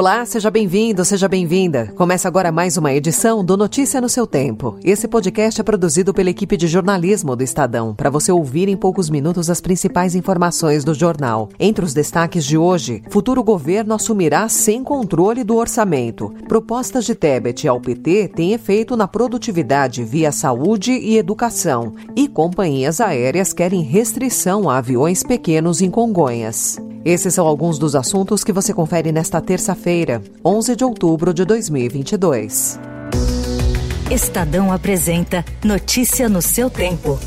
Olá, seja bem-vindo, seja bem-vinda. Começa agora mais uma edição do Notícia no seu Tempo. Esse podcast é produzido pela equipe de jornalismo do Estadão, para você ouvir em poucos minutos as principais informações do jornal. Entre os destaques de hoje, futuro governo assumirá sem controle do orçamento. Propostas de Tebet ao PT têm efeito na produtividade via saúde e educação. E companhias aéreas querem restrição a aviões pequenos em Congonhas. Esses são alguns dos assuntos que você confere nesta terça-feira, 11 de outubro de 2022. Estadão apresenta Notícia no seu tempo.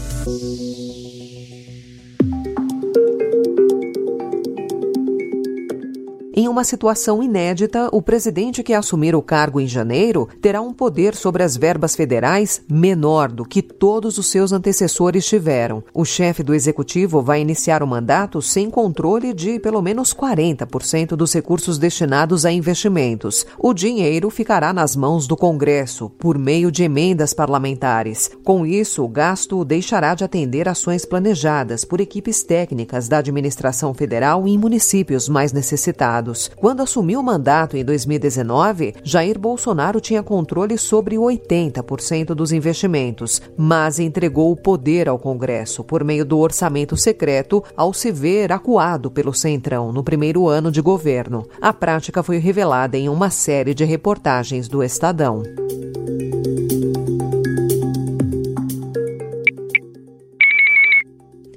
Em uma situação inédita, o presidente que assumir o cargo em janeiro terá um poder sobre as verbas federais menor do que todos os seus antecessores tiveram. O chefe do executivo vai iniciar o mandato sem controle de pelo menos 40% dos recursos destinados a investimentos. O dinheiro ficará nas mãos do Congresso, por meio de emendas parlamentares. Com isso, o gasto deixará de atender ações planejadas por equipes técnicas da administração federal em municípios mais necessitados. Quando assumiu o mandato em 2019, Jair Bolsonaro tinha controle sobre 80% dos investimentos, mas entregou o poder ao Congresso por meio do orçamento secreto ao se ver acuado pelo Centrão no primeiro ano de governo. A prática foi revelada em uma série de reportagens do Estadão.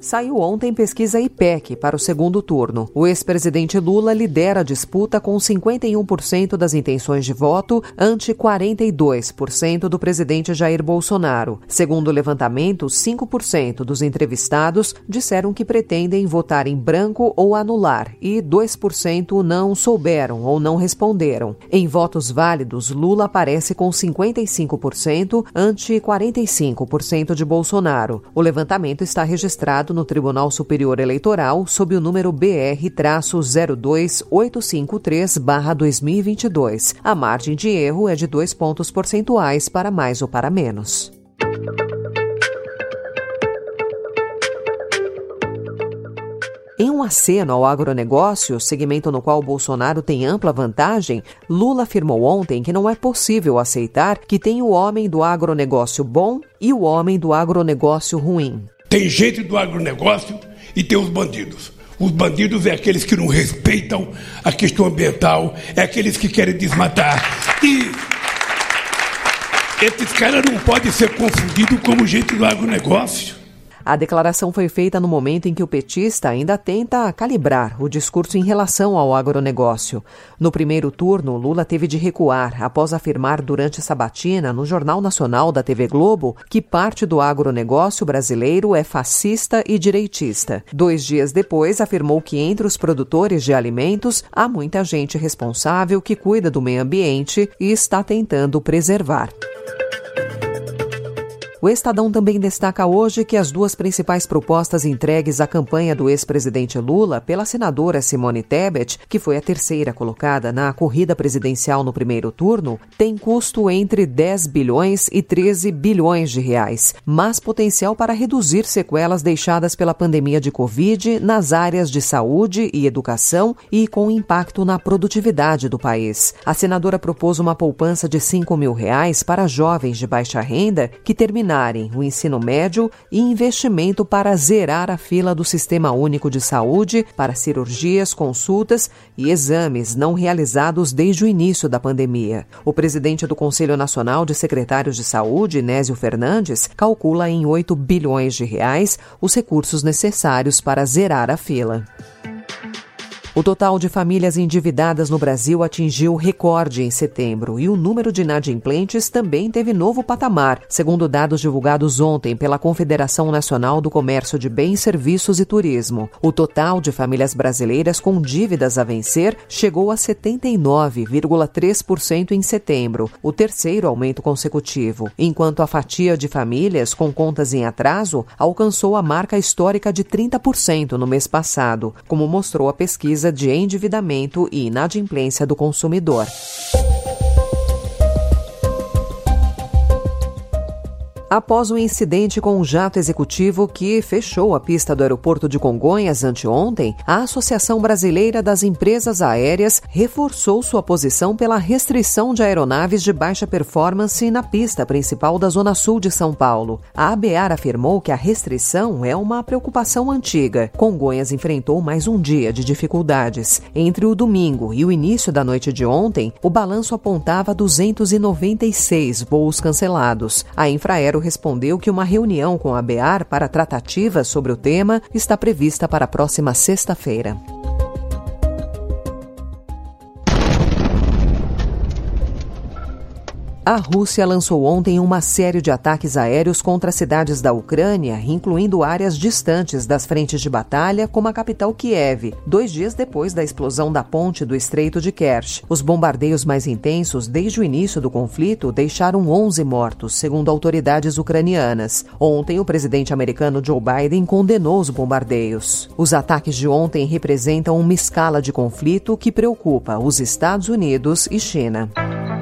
Saiu ontem pesquisa IPEC para o segundo turno. O ex-presidente Lula lidera a disputa com 51% das intenções de voto ante 42% do presidente Jair Bolsonaro. Segundo o levantamento, 5% dos entrevistados disseram que pretendem votar em branco ou anular e 2% não souberam ou não responderam. Em votos válidos, Lula aparece com 55% ante 45% de Bolsonaro. O levantamento está registrado no Tribunal Superior Eleitoral sob o número BR-02853-2022. A margem de erro é de dois pontos percentuais para mais ou para menos. Em um aceno ao agronegócio, segmento no qual Bolsonaro tem ampla vantagem, Lula afirmou ontem que não é possível aceitar que tem o homem do agronegócio bom e o homem do agronegócio ruim. Tem gente do agronegócio e tem os bandidos. Os bandidos é aqueles que não respeitam a questão ambiental, é aqueles que querem desmatar. E esses caras não podem ser confundidos como gente do agronegócio. A declaração foi feita no momento em que o petista ainda tenta calibrar o discurso em relação ao agronegócio. No primeiro turno, Lula teve de recuar após afirmar durante sabatina no Jornal Nacional da TV Globo que parte do agronegócio brasileiro é fascista e direitista. Dois dias depois, afirmou que entre os produtores de alimentos há muita gente responsável que cuida do meio ambiente e está tentando preservar. O Estadão também destaca hoje que as duas principais propostas entregues à campanha do ex-presidente Lula pela senadora Simone Tebet, que foi a terceira colocada na corrida presidencial no primeiro turno, têm custo entre 10 bilhões e 13 bilhões de reais, mas potencial para reduzir sequelas deixadas pela pandemia de Covid nas áreas de saúde e educação e com impacto na produtividade do país. A senadora propôs uma poupança de 5 mil reais para jovens de baixa renda que terminaram terminarem o ensino médio e investimento para zerar a fila do Sistema Único de Saúde para cirurgias, consultas e exames não realizados desde o início da pandemia. O presidente do Conselho Nacional de Secretários de Saúde, Nésio Fernandes, calcula em 8 bilhões de reais os recursos necessários para zerar a fila. O total de famílias endividadas no Brasil atingiu recorde em setembro e o número de inadimplentes também teve novo patamar, segundo dados divulgados ontem pela Confederação Nacional do Comércio de Bens, Serviços e Turismo. O total de famílias brasileiras com dívidas a vencer chegou a 79,3% em setembro, o terceiro aumento consecutivo, enquanto a fatia de famílias com contas em atraso alcançou a marca histórica de 30% no mês passado, como mostrou a pesquisa de endividamento e inadimplência do consumidor. Após o incidente com um jato executivo que fechou a pista do aeroporto de Congonhas anteontem, a Associação Brasileira das Empresas Aéreas reforçou sua posição pela restrição de aeronaves de baixa performance na pista principal da Zona Sul de São Paulo. A ABAR afirmou que a restrição é uma preocupação antiga. Congonhas enfrentou mais um dia de dificuldades. Entre o domingo e o início da noite de ontem, o balanço apontava 296 voos cancelados. A Infraero respondeu que uma reunião com a BEAR para tratativas sobre o tema está prevista para a próxima sexta-feira. A Rússia lançou ontem uma série de ataques aéreos contra cidades da Ucrânia, incluindo áreas distantes das frentes de batalha, como a capital Kiev, dois dias depois da explosão da ponte do Estreito de Kerch. Os bombardeios mais intensos desde o início do conflito deixaram 11 mortos, segundo autoridades ucranianas. Ontem, o presidente americano Joe Biden condenou os bombardeios. Os ataques de ontem representam uma escala de conflito que preocupa os Estados Unidos e China.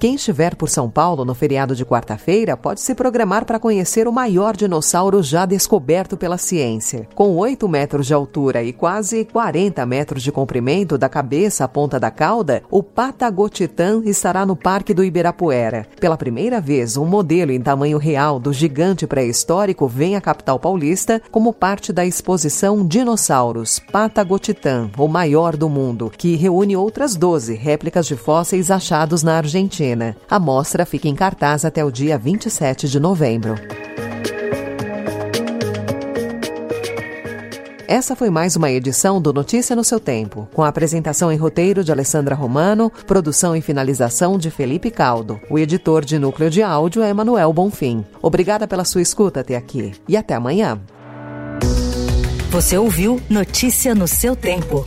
Quem estiver por São Paulo no feriado de quarta-feira pode se programar para conhecer o maior dinossauro já descoberto pela ciência. Com 8 metros de altura e quase 40 metros de comprimento da cabeça à ponta da cauda, o Patagotitã estará no Parque do Ibirapuera. Pela primeira vez, um modelo em tamanho real do gigante pré-histórico vem à capital paulista como parte da exposição Dinossauros Patagotitã, o maior do mundo, que reúne outras 12 réplicas de fósseis achados na Argentina. A mostra fica em cartaz até o dia 27 de novembro. Essa foi mais uma edição do Notícia no seu Tempo, com a apresentação em roteiro de Alessandra Romano, produção e finalização de Felipe Caldo. O editor de núcleo de áudio é Manuel Bonfim. Obrigada pela sua escuta até aqui e até amanhã. Você ouviu Notícia no seu Tempo.